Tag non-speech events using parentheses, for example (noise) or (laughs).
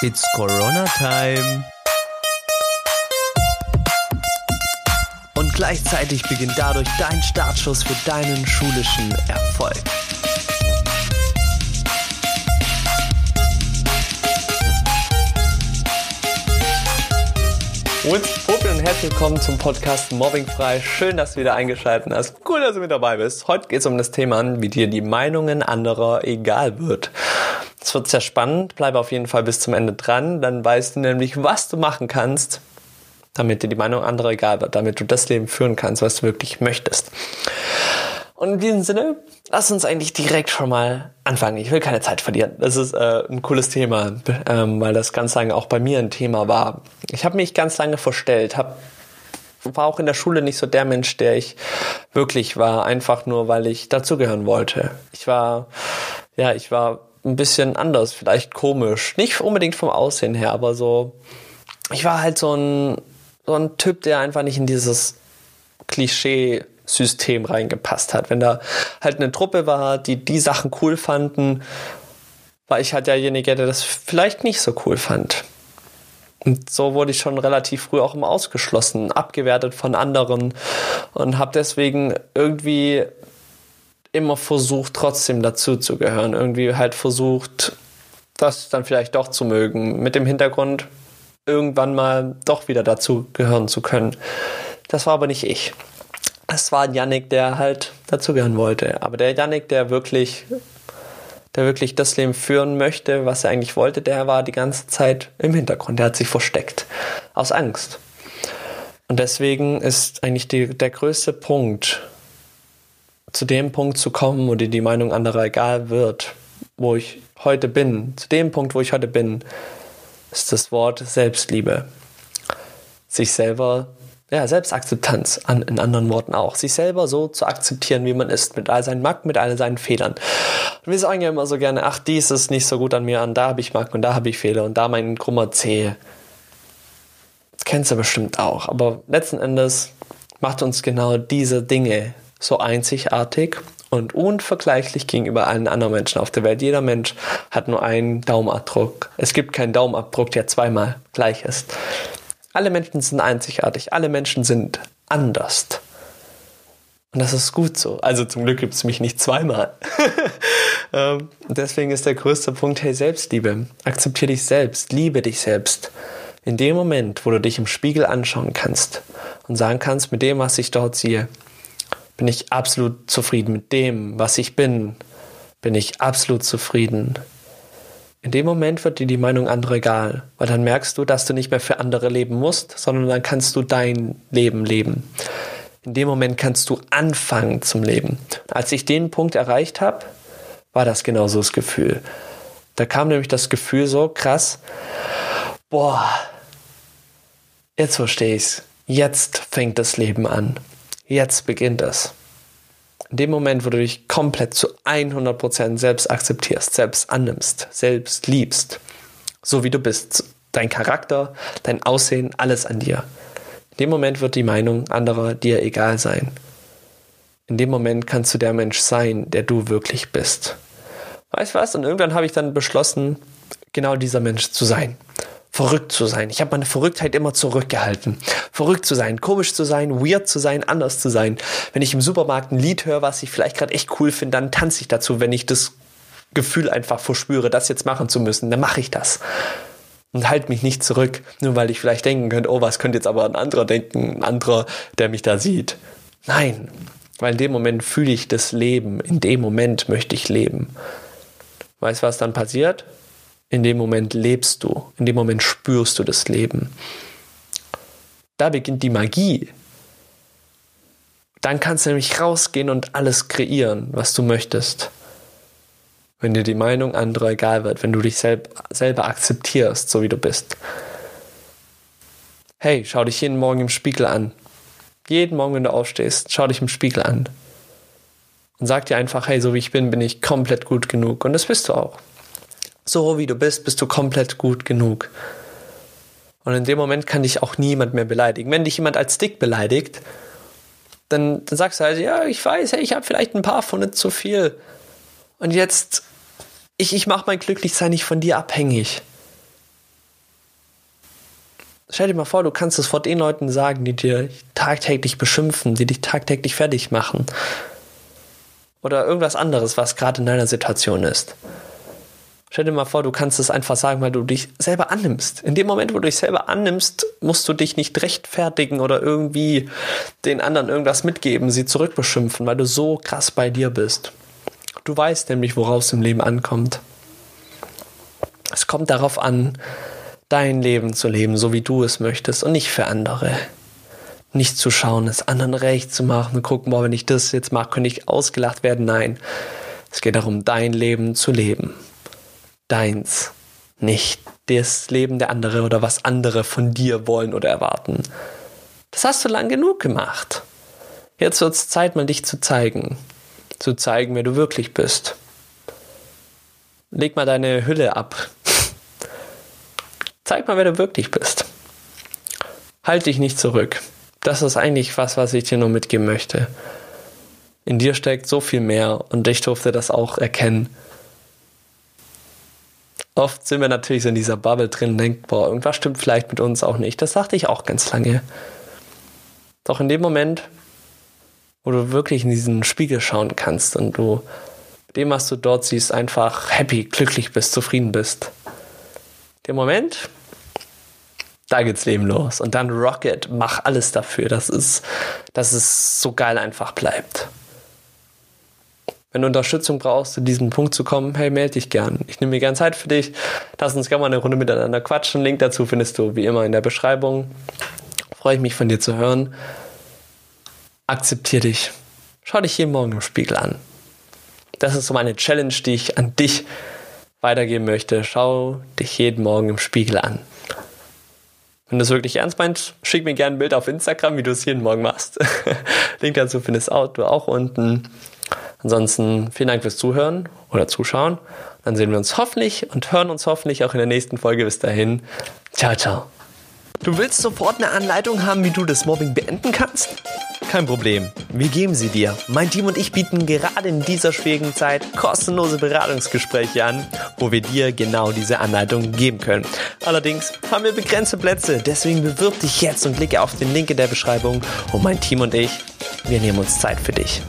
It's Corona Time. Und gleichzeitig beginnt dadurch dein Startschuss für deinen schulischen Erfolg. What's Popel und herzlich willkommen zum Podcast Mobbingfrei. Schön, dass du wieder eingeschaltet hast. Cool, dass du mit dabei bist. Heute geht es um das Thema, wie dir die Meinungen anderer egal wird. Es wird sehr spannend. Bleibe auf jeden Fall bis zum Ende dran. Dann weißt du nämlich, was du machen kannst, damit dir die Meinung anderer egal wird, damit du das Leben führen kannst, was du wirklich möchtest. Und in diesem Sinne, lass uns eigentlich direkt schon mal anfangen. Ich will keine Zeit verlieren. Das ist äh, ein cooles Thema, ähm, weil das ganz lange auch bei mir ein Thema war. Ich habe mich ganz lange verstellt, hab, war auch in der Schule nicht so der Mensch, der ich wirklich war, einfach nur, weil ich dazugehören wollte. Ich war, ja, ich war ein bisschen anders, vielleicht komisch. Nicht unbedingt vom Aussehen her, aber so, ich war halt so ein, so ein Typ, der einfach nicht in dieses Klischee System reingepasst hat. Wenn da halt eine Truppe war, die die Sachen cool fanden, war ich halt derjenige, der das vielleicht nicht so cool fand. Und so wurde ich schon relativ früh auch immer ausgeschlossen, abgewertet von anderen und habe deswegen irgendwie immer versucht, trotzdem dazu zu gehören. Irgendwie halt versucht, das dann vielleicht doch zu mögen, mit dem Hintergrund, irgendwann mal doch wieder dazu gehören zu können. Das war aber nicht ich. Es war Yannick, der halt dazugehören wollte. Aber der Yannick, der wirklich, der wirklich das Leben führen möchte, was er eigentlich wollte, der war die ganze Zeit im Hintergrund. Der hat sich versteckt. Aus Angst. Und deswegen ist eigentlich die, der größte Punkt, zu dem Punkt zu kommen, wo dir die Meinung anderer egal wird, wo ich heute bin, zu dem Punkt, wo ich heute bin, ist das Wort Selbstliebe. Sich selber, ja, Selbstakzeptanz an, in anderen Worten auch. Sich selber so zu akzeptieren, wie man ist, mit all seinen Macken, mit all seinen Fehlern. Und wir sagen ja immer so gerne, ach, dies ist nicht so gut an mir, an da habe ich Macken und da habe ich Fehler und da mein krummer Zeh. Das kennst du bestimmt auch. Aber letzten Endes macht uns genau diese Dinge so einzigartig und unvergleichlich gegenüber allen anderen Menschen auf der Welt. Jeder Mensch hat nur einen Daumenabdruck. Es gibt keinen Daumenabdruck, der zweimal gleich ist. Alle Menschen sind einzigartig. Alle Menschen sind anders. Und das ist gut so. Also zum Glück gibt es mich nicht zweimal. (laughs) ähm, deswegen ist der größte Punkt, hey, Selbstliebe. Akzeptiere dich selbst, liebe dich selbst. In dem Moment, wo du dich im Spiegel anschauen kannst und sagen kannst, mit dem, was ich dort sehe, bin ich absolut zufrieden mit dem, was ich bin, bin ich absolut zufrieden. In dem Moment wird dir die Meinung anderer egal, weil dann merkst du, dass du nicht mehr für andere leben musst, sondern dann kannst du dein Leben leben. In dem Moment kannst du anfangen zum Leben. Als ich den Punkt erreicht habe, war das genauso das Gefühl. Da kam nämlich das Gefühl so krass, boah, jetzt verstehe ich's. Jetzt fängt das Leben an. Jetzt beginnt es. In dem Moment, wo du dich komplett zu 100% selbst akzeptierst, selbst annimmst, selbst liebst, so wie du bist, dein Charakter, dein Aussehen, alles an dir. In dem Moment wird die Meinung anderer dir egal sein. In dem Moment kannst du der Mensch sein, der du wirklich bist. Weißt du was? Und irgendwann habe ich dann beschlossen, genau dieser Mensch zu sein verrückt zu sein. Ich habe meine Verrücktheit immer zurückgehalten. Verrückt zu sein, komisch zu sein, weird zu sein, anders zu sein. Wenn ich im Supermarkt ein Lied höre, was ich vielleicht gerade echt cool finde, dann tanze ich dazu. Wenn ich das Gefühl einfach verspüre, das jetzt machen zu müssen, dann mache ich das. Und halt mich nicht zurück, nur weil ich vielleicht denken könnte, oh, was könnte jetzt aber ein anderer denken, ein anderer, der mich da sieht. Nein, weil in dem Moment fühle ich das Leben, in dem Moment möchte ich leben. Weißt du, was dann passiert? In dem Moment lebst du, in dem Moment spürst du das Leben. Da beginnt die Magie. Dann kannst du nämlich rausgehen und alles kreieren, was du möchtest. Wenn dir die Meinung anderer egal wird, wenn du dich selb selber akzeptierst, so wie du bist. Hey, schau dich jeden Morgen im Spiegel an. Jeden Morgen, wenn du aufstehst, schau dich im Spiegel an. Und sag dir einfach, hey, so wie ich bin, bin ich komplett gut genug. Und das bist du auch so wie du bist, bist du komplett gut genug. Und in dem Moment kann dich auch niemand mehr beleidigen. Wenn dich jemand als dick beleidigt, dann, dann sagst du halt, ja, ich weiß, hey, ich habe vielleicht ein paar von zu viel. Und jetzt, ich, ich mache mein Glücklichsein nicht von dir abhängig. Stell dir mal vor, du kannst es vor den Leuten sagen, die dir tagtäglich beschimpfen, die dich tagtäglich fertig machen. Oder irgendwas anderes, was gerade in deiner Situation ist. Stell dir mal vor, du kannst es einfach sagen, weil du dich selber annimmst. In dem Moment, wo du dich selber annimmst, musst du dich nicht rechtfertigen oder irgendwie den anderen irgendwas mitgeben, sie zurückbeschimpfen, weil du so krass bei dir bist. Du weißt nämlich, worauf es im Leben ankommt. Es kommt darauf an, dein Leben zu leben, so wie du es möchtest und nicht für andere. Nicht zu schauen, es anderen recht zu machen und gucken, boah, wenn ich das jetzt mache, könnte ich ausgelacht werden. Nein, es geht darum, dein Leben zu leben. Deins. Nicht das Leben der andere oder was andere von dir wollen oder erwarten. Das hast du lang genug gemacht. Jetzt wird es Zeit, mal dich zu zeigen. Zu zeigen, wer du wirklich bist. Leg mal deine Hülle ab. (laughs) Zeig mal, wer du wirklich bist. Halt dich nicht zurück. Das ist eigentlich was, was ich dir nur mitgeben möchte. In dir steckt so viel mehr und ich durfte das auch erkennen. Oft sind wir natürlich so in dieser Bubble drin und denken, boah, irgendwas stimmt vielleicht mit uns auch nicht. Das sagte ich auch ganz lange. Doch in dem Moment, wo du wirklich in diesen Spiegel schauen kannst und du dem, was du dort siehst, einfach happy, glücklich bist, zufrieden bist. Der Moment, da geht's Leben los. Und dann Rocket, mach alles dafür, dass es, dass es so geil einfach bleibt. Wenn du Unterstützung brauchst, zu diesem Punkt zu kommen, hey, melde dich gern. Ich nehme mir gern Zeit für dich. Lass uns gerne mal eine Runde miteinander quatschen. Link dazu findest du wie immer in der Beschreibung. Freue ich mich von dir zu hören. Akzeptier dich. Schau dich jeden Morgen im Spiegel an. Das ist so meine Challenge, die ich an dich weitergeben möchte. Schau dich jeden Morgen im Spiegel an. Wenn du es wirklich ernst meinst, schick mir gerne ein Bild auf Instagram, wie du es jeden Morgen machst. (laughs) Link dazu findest du auch unten. Ansonsten vielen Dank fürs Zuhören oder Zuschauen. Dann sehen wir uns hoffentlich und hören uns hoffentlich auch in der nächsten Folge. Bis dahin. Ciao, ciao. Du willst sofort eine Anleitung haben, wie du das Mobbing beenden kannst? Kein Problem, wir geben sie dir. Mein Team und ich bieten gerade in dieser schwierigen Zeit kostenlose Beratungsgespräche an, wo wir dir genau diese Anleitung geben können. Allerdings haben wir begrenzte Plätze, deswegen bewirb dich jetzt und klicke auf den Link in der Beschreibung und mein Team und ich, wir nehmen uns Zeit für dich.